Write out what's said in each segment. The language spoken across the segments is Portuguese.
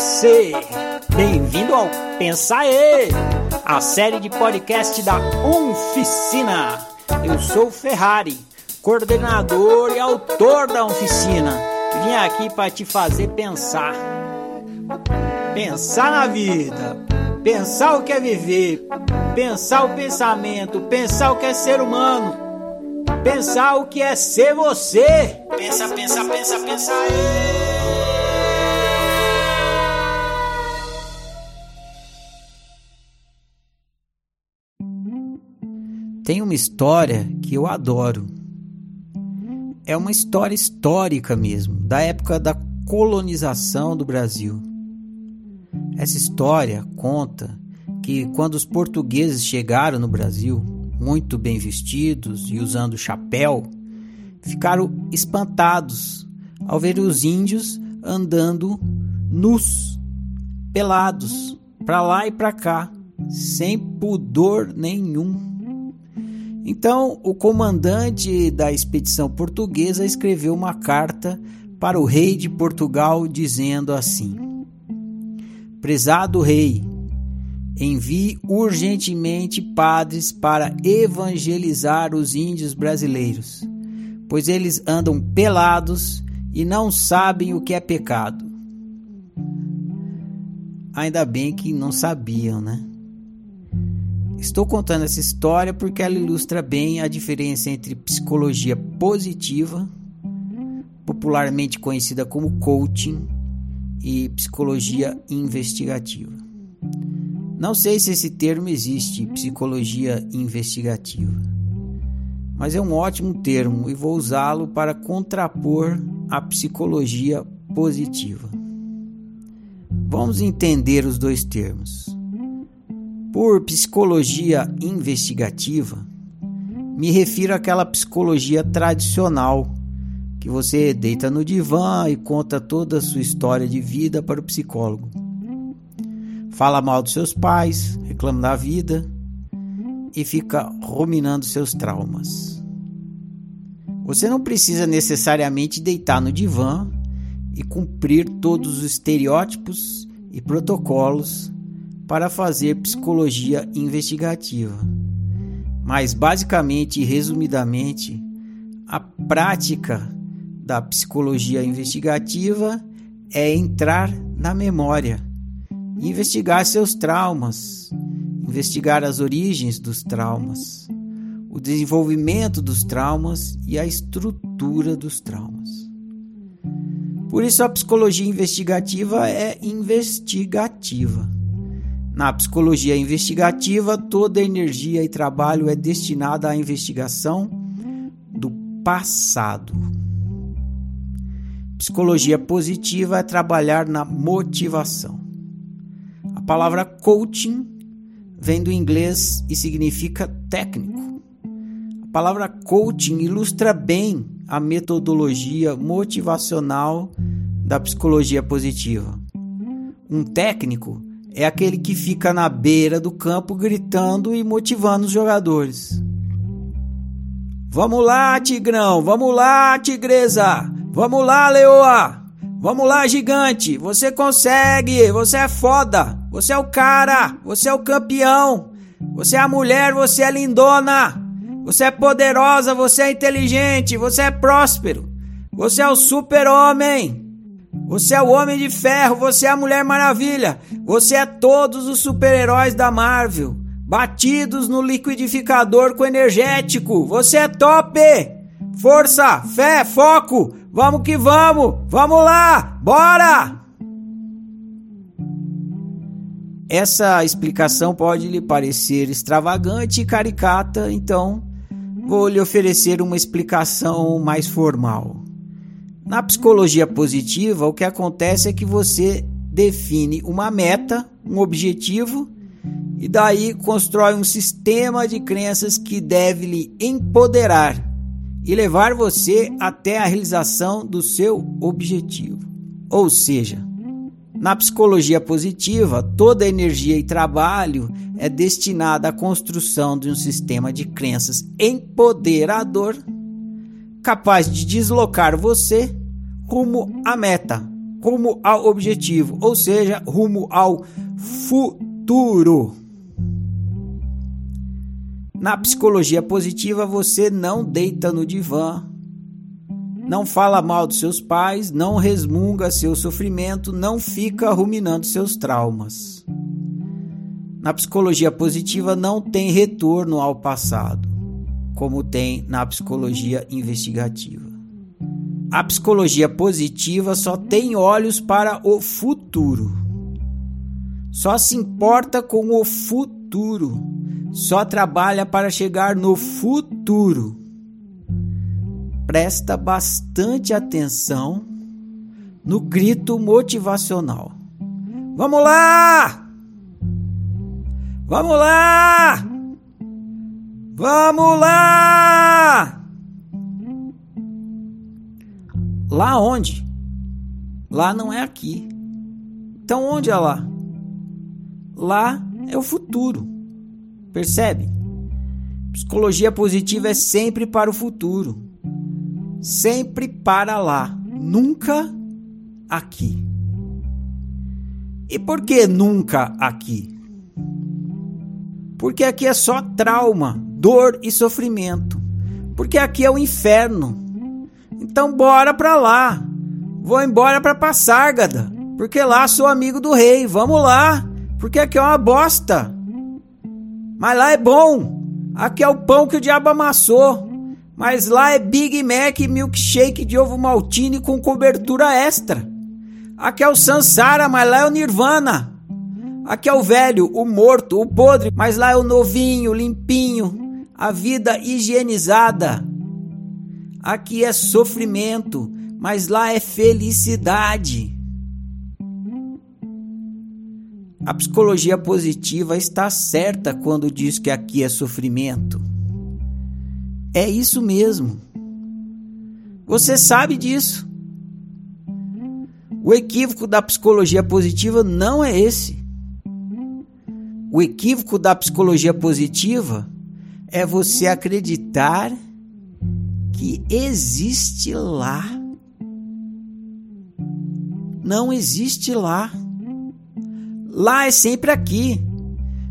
você! Bem-vindo ao Pensa aí, a série de podcast da Oficina. Eu sou o Ferrari, coordenador e autor da Oficina. Vim aqui para te fazer pensar. Pensar na vida, pensar o que é viver, pensar o pensamento, pensar o que é ser humano, pensar o que é ser você. Pensa, pensa, pensa, pensa aí. Tem uma história que eu adoro. É uma história histórica mesmo, da época da colonização do Brasil. Essa história conta que quando os portugueses chegaram no Brasil, muito bem vestidos e usando chapéu, ficaram espantados ao ver os índios andando nus, pelados, para lá e para cá, sem pudor nenhum. Então, o comandante da expedição portuguesa escreveu uma carta para o rei de Portugal dizendo assim: Prezado rei, envie urgentemente padres para evangelizar os índios brasileiros, pois eles andam pelados e não sabem o que é pecado. Ainda bem que não sabiam, né? Estou contando essa história porque ela ilustra bem a diferença entre psicologia positiva, popularmente conhecida como coaching, e psicologia investigativa. Não sei se esse termo existe, psicologia investigativa, mas é um ótimo termo e vou usá-lo para contrapor a psicologia positiva. Vamos entender os dois termos. Por psicologia investigativa, me refiro àquela psicologia tradicional que você deita no divã e conta toda a sua história de vida para o psicólogo. Fala mal dos seus pais, reclama da vida e fica ruminando seus traumas. Você não precisa necessariamente deitar no divã e cumprir todos os estereótipos e protocolos para fazer psicologia investigativa. Mas, basicamente e resumidamente, a prática da psicologia investigativa é entrar na memória, investigar seus traumas, investigar as origens dos traumas, o desenvolvimento dos traumas e a estrutura dos traumas. Por isso, a psicologia investigativa é investigativa. Na psicologia investigativa, toda energia e trabalho é destinada à investigação do passado. Psicologia positiva é trabalhar na motivação. A palavra coaching vem do inglês e significa técnico. A palavra coaching ilustra bem a metodologia motivacional da psicologia positiva. Um técnico é aquele que fica na beira do campo gritando e motivando os jogadores. Vamos lá, Tigrão! Vamos lá, Tigresa! Vamos lá, Leoa! Vamos lá, gigante! Você consegue! Você é foda! Você é o cara! Você é o campeão! Você é a mulher! Você é lindona! Você é poderosa! Você é inteligente! Você é próspero! Você é o super-homem! Você é o Homem de Ferro, você é a Mulher Maravilha, você é todos os super-heróis da Marvel, batidos no liquidificador com energético. Você é top! Força, fé, foco. Vamos que vamos. Vamos lá. Bora! Essa explicação pode lhe parecer extravagante e caricata, então vou lhe oferecer uma explicação mais formal. Na psicologia positiva, o que acontece é que você define uma meta, um objetivo, e daí constrói um sistema de crenças que deve lhe empoderar e levar você até a realização do seu objetivo. Ou seja, na psicologia positiva, toda energia e trabalho é destinada à construção de um sistema de crenças empoderador, capaz de deslocar você rumo à meta, como ao objetivo, ou seja, rumo ao futuro. Na psicologia positiva, você não deita no divã, não fala mal dos seus pais, não resmunga seu sofrimento, não fica ruminando seus traumas. Na psicologia positiva, não tem retorno ao passado, como tem na psicologia investigativa. A psicologia positiva só tem olhos para o futuro. Só se importa com o futuro. Só trabalha para chegar no futuro. Presta bastante atenção no grito motivacional. Vamos lá! Vamos lá! Vamos lá! Lá onde? Lá não é aqui. Então onde é lá? Lá é o futuro. Percebe? Psicologia positiva é sempre para o futuro. Sempre para lá, nunca aqui. E por que nunca aqui? Porque aqui é só trauma, dor e sofrimento. Porque aqui é o inferno. Então bora pra lá. Vou embora pra Passárgada, porque lá sou amigo do rei. Vamos lá, porque aqui é uma bosta. Mas lá é bom. Aqui é o pão que o diabo amassou. Mas lá é Big Mac e milkshake de ovo maltine com cobertura extra. Aqui é o Sansara, mas lá é o Nirvana. Aqui é o velho, o morto, o podre, mas lá é o novinho, limpinho, a vida higienizada. Aqui é sofrimento, mas lá é felicidade. A psicologia positiva está certa quando diz que aqui é sofrimento. É isso mesmo. Você sabe disso. O equívoco da psicologia positiva não é esse. O equívoco da psicologia positiva é você acreditar que existe lá. Não existe lá. Lá é sempre aqui.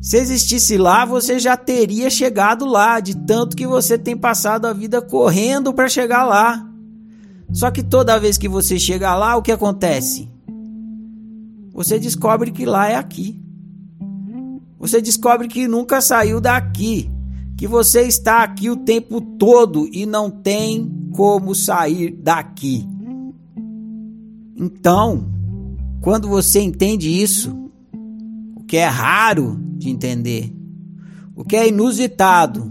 Se existisse lá, você já teria chegado lá, de tanto que você tem passado a vida correndo para chegar lá. Só que toda vez que você chega lá, o que acontece? Você descobre que lá é aqui. Você descobre que nunca saiu daqui que você está aqui o tempo todo e não tem como sair daqui. Então, quando você entende isso, o que é raro de entender, o que é inusitado,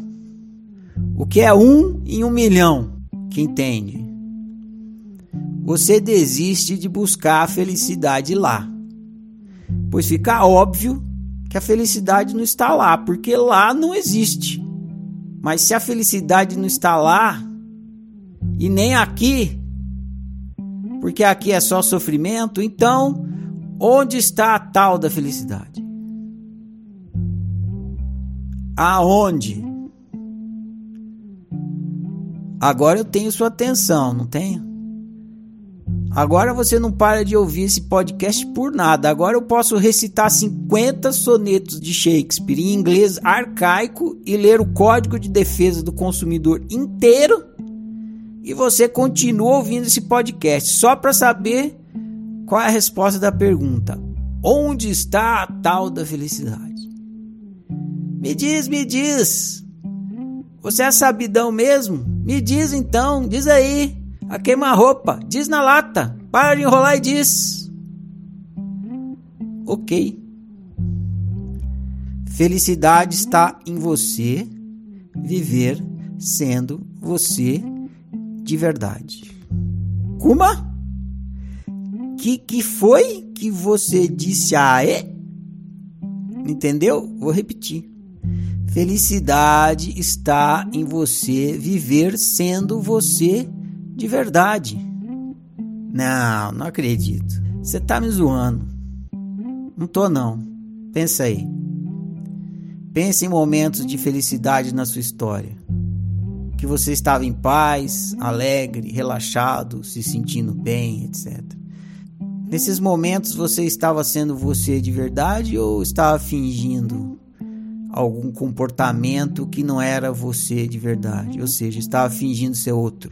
o que é um em um milhão que entende, você desiste de buscar a felicidade lá, pois fica óbvio que a felicidade não está lá, porque lá não existe. Mas se a felicidade não está lá, e nem aqui, porque aqui é só sofrimento, então onde está a tal da felicidade? Aonde? Agora eu tenho sua atenção, não tenho? Agora você não para de ouvir esse podcast por nada. Agora eu posso recitar 50 sonetos de Shakespeare em inglês arcaico e ler o Código de Defesa do Consumidor inteiro. E você continua ouvindo esse podcast só para saber qual é a resposta da pergunta: onde está a tal da felicidade? Me diz, me diz. Você é sabidão mesmo? Me diz então, diz aí. A queima-roupa, diz na lata. Para de enrolar e diz. Ok. Felicidade está em você viver sendo você de verdade. Kuma? Que que foi que você disse aê? Entendeu? Vou repetir. Felicidade está em você viver sendo você de verdade. Não, não acredito. Você tá me zoando. Não tô não. Pensa aí. Pense em momentos de felicidade na sua história. Que você estava em paz, alegre, relaxado, se sentindo bem, etc. Nesses momentos você estava sendo você de verdade ou estava fingindo algum comportamento que não era você de verdade? Ou seja, estava fingindo ser outro?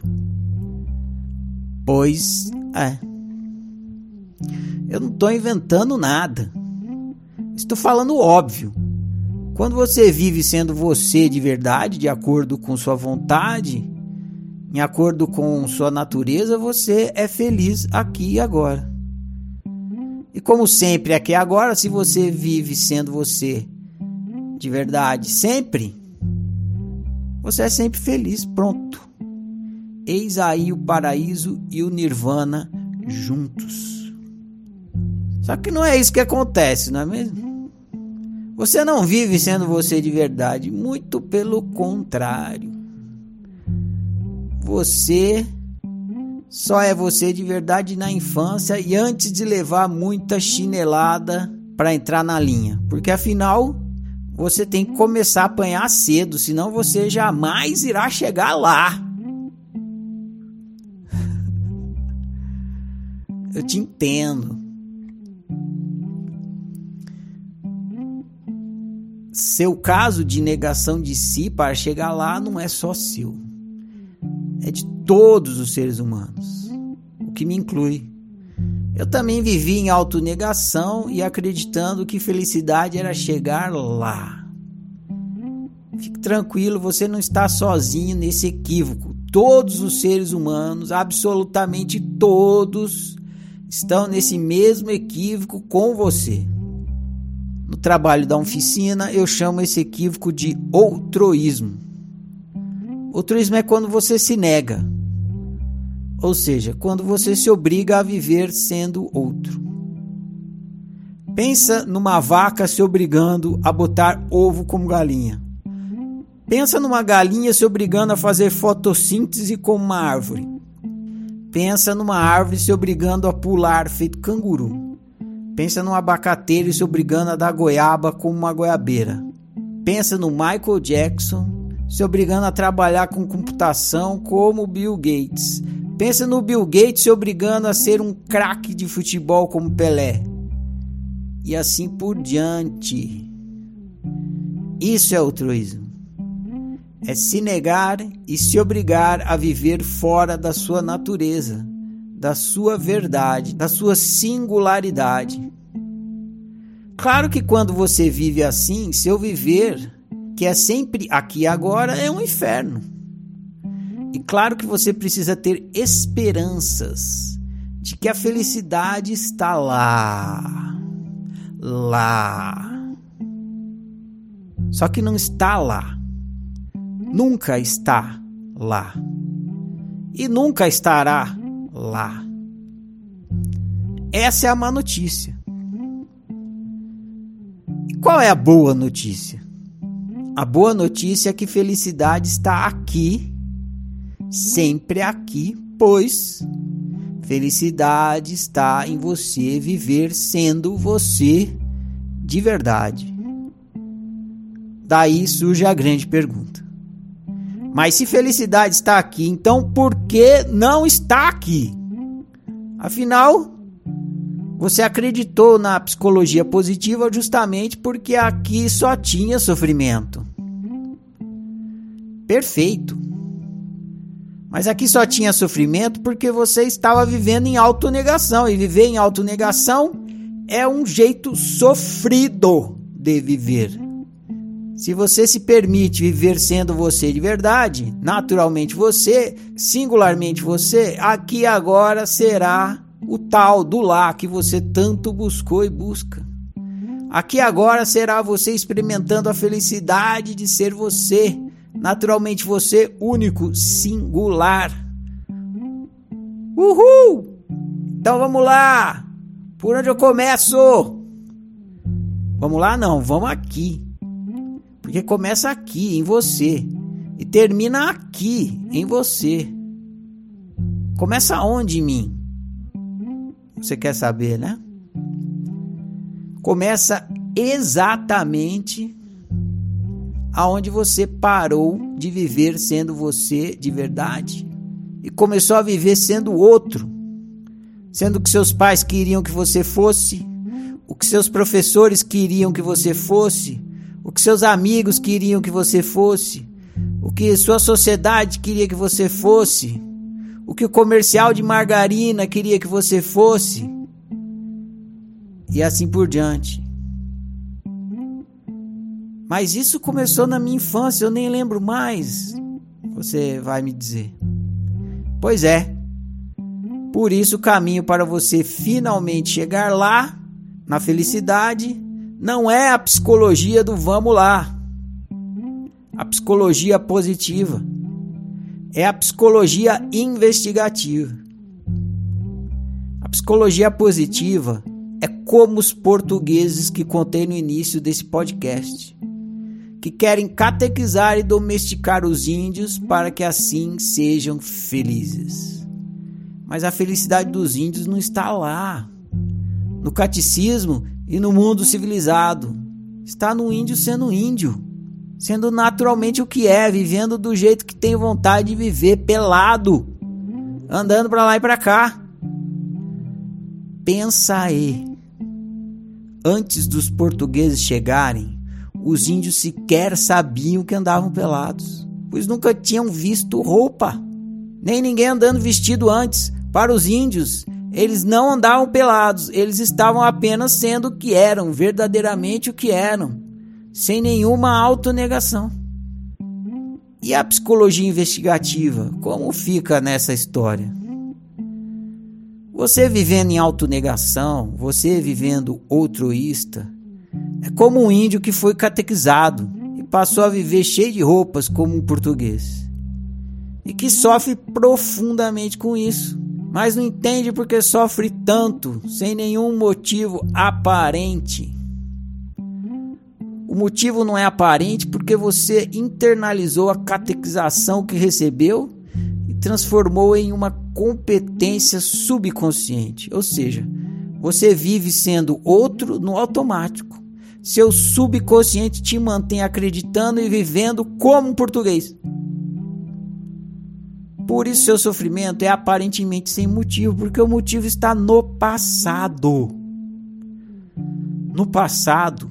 Pois é. Eu não estou inventando nada. Estou falando óbvio. Quando você vive sendo você de verdade, de acordo com sua vontade, em acordo com sua natureza, você é feliz aqui e agora. E como sempre, aqui e agora, se você vive sendo você de verdade, sempre, você é sempre feliz, pronto. Eis aí o paraíso e o nirvana juntos. Só que não é isso que acontece, não é mesmo? Você não vive sendo você de verdade, muito pelo contrário. Você só é você de verdade na infância e antes de levar muita chinelada para entrar na linha, porque afinal você tem que começar a apanhar cedo, senão você jamais irá chegar lá. Eu te entendo. Seu caso de negação de si para chegar lá não é só seu, é de todos os seres humanos, o que me inclui. Eu também vivi em autonegação e acreditando que felicidade era chegar lá. Fique tranquilo, você não está sozinho nesse equívoco. Todos os seres humanos, absolutamente todos, estão nesse mesmo equívoco com você. No trabalho da oficina, eu chamo esse equívoco de outroísmo. Outroísmo é quando você se nega, ou seja, quando você se obriga a viver sendo outro. Pensa numa vaca se obrigando a botar ovo como galinha. Pensa numa galinha se obrigando a fazer fotossíntese como uma árvore. Pensa numa árvore se obrigando a pular feito canguru. Pensa num abacateiro se obrigando a dar goiaba como uma goiabeira. Pensa no Michael Jackson se obrigando a trabalhar com computação como Bill Gates. Pensa no Bill Gates se obrigando a ser um craque de futebol como Pelé. E assim por diante. Isso é altruísmo. É se negar e se obrigar a viver fora da sua natureza da sua verdade, da sua singularidade. Claro que quando você vive assim, seu viver, que é sempre aqui e agora, é um inferno. E claro que você precisa ter esperanças de que a felicidade está lá. Lá. Só que não está lá. Nunca está lá. E nunca estará lá. Essa é a má notícia. E qual é a boa notícia? A boa notícia é que felicidade está aqui, sempre aqui, pois felicidade está em você viver sendo você de verdade. Daí surge a grande pergunta: mas se felicidade está aqui, então por que não está aqui? Afinal, você acreditou na psicologia positiva justamente porque aqui só tinha sofrimento. Perfeito. Mas aqui só tinha sofrimento porque você estava vivendo em autonegação. E viver em autonegação é um jeito sofrido de viver. Se você se permite viver sendo você de verdade, naturalmente você, singularmente você, aqui agora será o tal do lá que você tanto buscou e busca. Aqui agora será você experimentando a felicidade de ser você, naturalmente você único, singular. Uhul! Então vamos lá! Por onde eu começo? Vamos lá não, vamos aqui. Porque começa aqui, em você, e termina aqui, em você. Começa onde em mim? Você quer saber, né? Começa exatamente aonde você parou de viver sendo você de verdade e começou a viver sendo outro. sendo que seus pais queriam que você fosse, o que seus professores queriam que você fosse, o que seus amigos queriam que você fosse, o que sua sociedade queria que você fosse, o que o comercial de margarina queria que você fosse, e assim por diante. Mas isso começou na minha infância, eu nem lembro mais. Você vai me dizer. Pois é. Por isso, o caminho para você finalmente chegar lá, na felicidade, não é a psicologia do vamos lá. A psicologia positiva. É a psicologia investigativa. A psicologia positiva é como os portugueses que contei no início desse podcast que querem catequizar e domesticar os índios para que assim sejam felizes. Mas a felicidade dos índios não está lá, no catecismo e no mundo civilizado. Está no índio sendo índio, sendo naturalmente o que é, vivendo do jeito que tem vontade de viver, pelado, andando para lá e para cá. Pensa aí. Antes dos portugueses chegarem, os índios sequer sabiam que andavam pelados, pois nunca tinham visto roupa, nem ninguém andando vestido antes. Para os índios, eles não andavam pelados, eles estavam apenas sendo o que eram, verdadeiramente o que eram, sem nenhuma autonegação. E a psicologia investigativa, como fica nessa história? Você vivendo em autonegação, você vivendo altruísta, é como um índio que foi catequizado e passou a viver cheio de roupas como um português. E que sofre profundamente com isso, mas não entende porque sofre tanto, sem nenhum motivo aparente. O motivo não é aparente porque você internalizou a catequização que recebeu e transformou em uma competência subconsciente. Ou seja, você vive sendo outro no automático. Seu subconsciente te mantém acreditando e vivendo como um português. Por isso, seu sofrimento é aparentemente sem motivo, porque o motivo está no passado. No passado,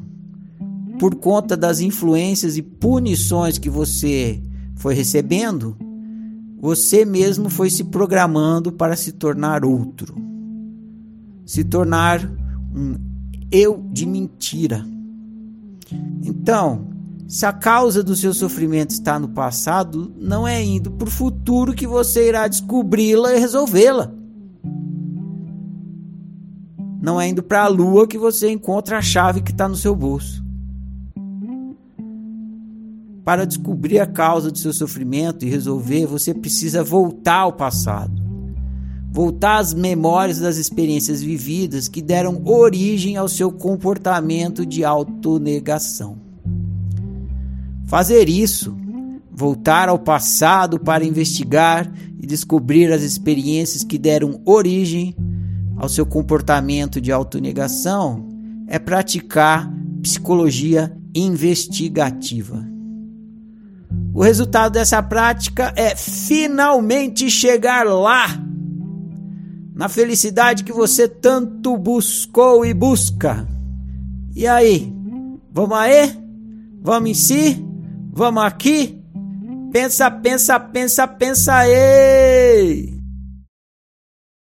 por conta das influências e punições que você foi recebendo, você mesmo foi se programando para se tornar outro, se tornar um eu de mentira. Então, se a causa do seu sofrimento está no passado, não é indo para o futuro que você irá descobri-la e resolvê-la. Não é indo para a lua que você encontra a chave que está no seu bolso. Para descobrir a causa do seu sofrimento e resolver, você precisa voltar ao passado. Voltar às memórias das experiências vividas que deram origem ao seu comportamento de autonegação. Fazer isso, voltar ao passado para investigar e descobrir as experiências que deram origem ao seu comportamento de autonegação, é praticar psicologia investigativa. O resultado dessa prática é finalmente chegar lá na felicidade que você tanto buscou e busca. E aí? Vamos aí? Vamos em si? Vamos aqui? Pensa, pensa, pensa, pensa aí!